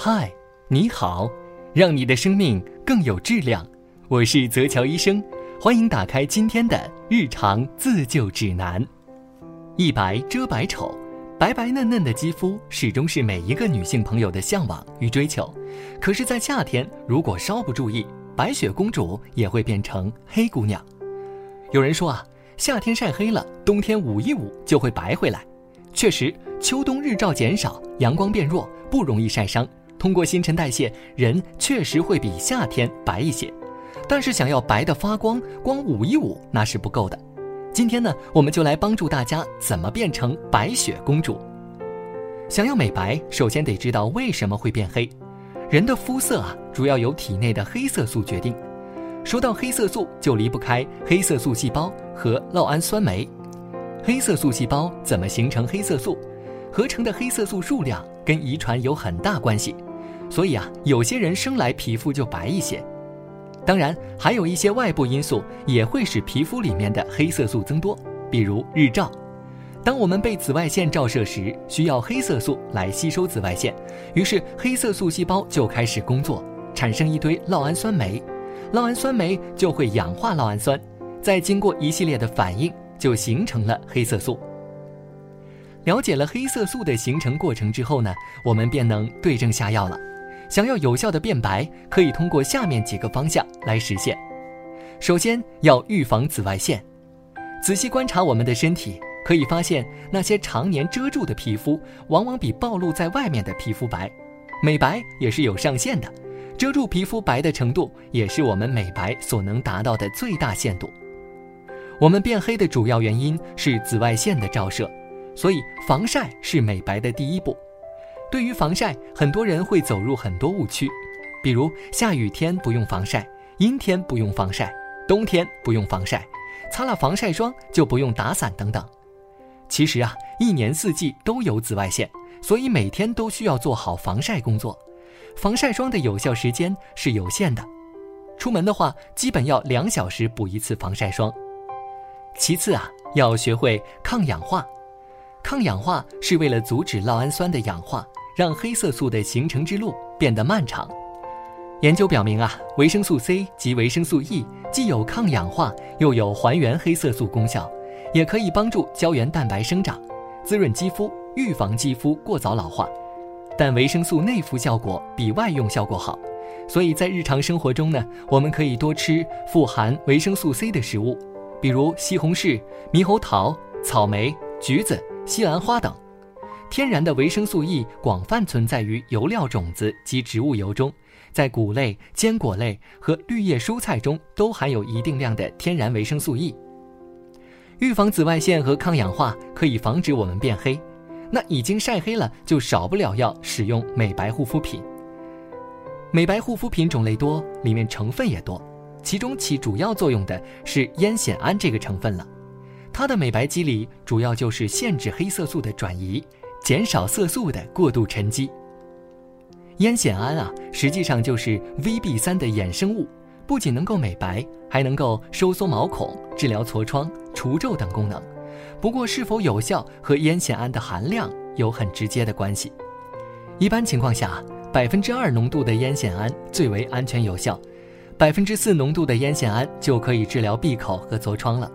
嗨，你好，让你的生命更有质量。我是泽乔医生，欢迎打开今天的日常自救指南。一白遮百丑，白白嫩嫩的肌肤始终是每一个女性朋友的向往与追求。可是，在夏天，如果稍不注意，白雪公主也会变成黑姑娘。有人说啊，夏天晒黑了，冬天捂一捂就会白回来。确实，秋冬日照减少，阳光变弱，不容易晒伤。通过新陈代谢，人确实会比夏天白一些。但是想要白的发光，光捂一捂那是不够的。今天呢，我们就来帮助大家怎么变成白雪公主。想要美白，首先得知道为什么会变黑。人的肤色啊，主要由体内的黑色素决定。说到黑色素，就离不开黑色素细胞和酪氨酸酶。黑色素细胞怎么形成黑色素？合成的黑色素数量跟遗传有很大关系。所以啊，有些人生来皮肤就白一些。当然，还有一些外部因素也会使皮肤里面的黑色素增多，比如日照。当我们被紫外线照射时，需要黑色素来吸收紫外线，于是黑色素细胞就开始工作，产生一堆酪氨酸酶。酪氨酸酶就会氧化酪氨酸，再经过一系列的反应，就形成了黑色素。了解了黑色素的形成过程之后呢，我们便能对症下药了。想要有效的变白，可以通过下面几个方向来实现。首先要预防紫外线，仔细观察我们的身体，可以发现那些常年遮住的皮肤，往往比暴露在外面的皮肤白。美白也是有上限的，遮住皮肤白的程度，也是我们美白所能达到的最大限度。我们变黑的主要原因是紫外线的照射，所以防晒是美白的第一步。对于防晒，很多人会走入很多误区，比如下雨天不用防晒，阴天不用防晒，冬天不用防晒，擦了防晒霜就不用打伞等等。其实啊，一年四季都有紫外线，所以每天都需要做好防晒工作。防晒霜的有效时间是有限的，出门的话基本要两小时补一次防晒霜。其次啊，要学会抗氧化，抗氧化是为了阻止酪氨酸的氧化。让黑色素的形成之路变得漫长。研究表明啊，维生素 C 及维生素 E 既有抗氧化，又有还原黑色素功效，也可以帮助胶原蛋白生长，滋润肌肤，预防肌肤过早老化。但维生素内服效果比外用效果好，所以在日常生活中呢，我们可以多吃富含维生素 C 的食物，比如西红柿、猕猴桃、草莓、橘子、西兰花等。天然的维生素 E 广泛存在于油料种子及植物油中，在谷类、坚果类和绿叶蔬菜中都含有一定量的天然维生素 E。预防紫外线和抗氧化可以防止我们变黑，那已经晒黑了就少不了要使用美白护肤品。美白护肤品种类多，里面成分也多，其中起主要作用的是烟酰胺这个成分了，它的美白机理主要就是限制黑色素的转移。减少色素的过度沉积。烟酰胺啊，实际上就是 VB 三的衍生物，不仅能够美白，还能够收缩毛孔、治疗痤疮、除皱等功能。不过，是否有效和烟酰胺的含量有很直接的关系。一般情况下，百分之二浓度的烟酰胺最为安全有效，百分之四浓度的烟酰胺就可以治疗闭口和痤疮了。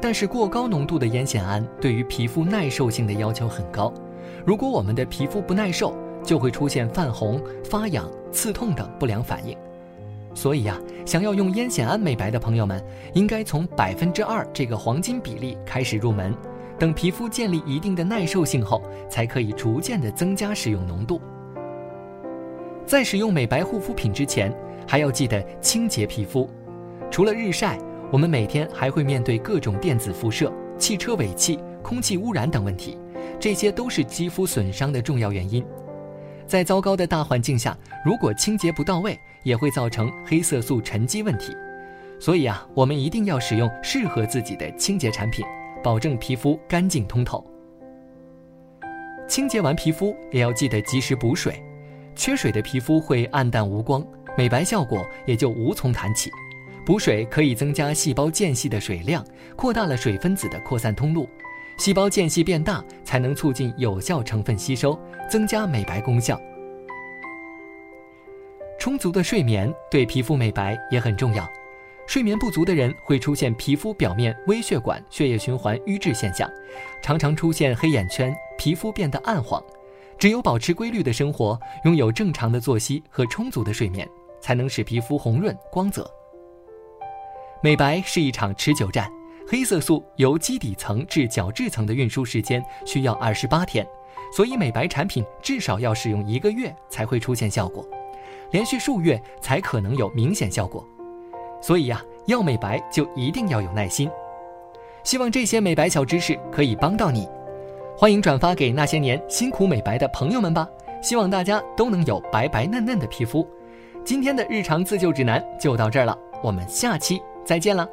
但是，过高浓度的烟酰胺对于皮肤耐受性的要求很高。如果我们的皮肤不耐受，就会出现泛红、发痒、刺痛等不良反应。所以呀，想要用烟酰胺美白的朋友们，应该从百分之二这个黄金比例开始入门，等皮肤建立一定的耐受性后，才可以逐渐的增加使用浓度。在使用美白护肤品之前，还要记得清洁皮肤。除了日晒，我们每天还会面对各种电子辐射、汽车尾气、空气污染等问题。这些都是肌肤损伤的重要原因，在糟糕的大环境下，如果清洁不到位，也会造成黑色素沉积问题。所以啊，我们一定要使用适合自己的清洁产品，保证皮肤干净通透。清洁完皮肤也要记得及时补水，缺水的皮肤会暗淡无光，美白效果也就无从谈起。补水可以增加细胞间隙的水量，扩大了水分子的扩散通路。细胞间隙变大，才能促进有效成分吸收，增加美白功效。充足的睡眠对皮肤美白也很重要。睡眠不足的人会出现皮肤表面微血管血液循环瘀滞现象，常常出现黑眼圈，皮肤变得暗黄。只有保持规律的生活，拥有正常的作息和充足的睡眠，才能使皮肤红润光泽。美白是一场持久战，黑色素由基底层至角质层的运输时间需要二十八天，所以美白产品至少要使用一个月才会出现效果，连续数月才可能有明显效果。所以呀，要美白就一定要有耐心。希望这些美白小知识可以帮到你，欢迎转发给那些年辛苦美白的朋友们吧。希望大家都能有白白嫩嫩的皮肤。今天的日常自救指南就到这儿了，我们下期再见了。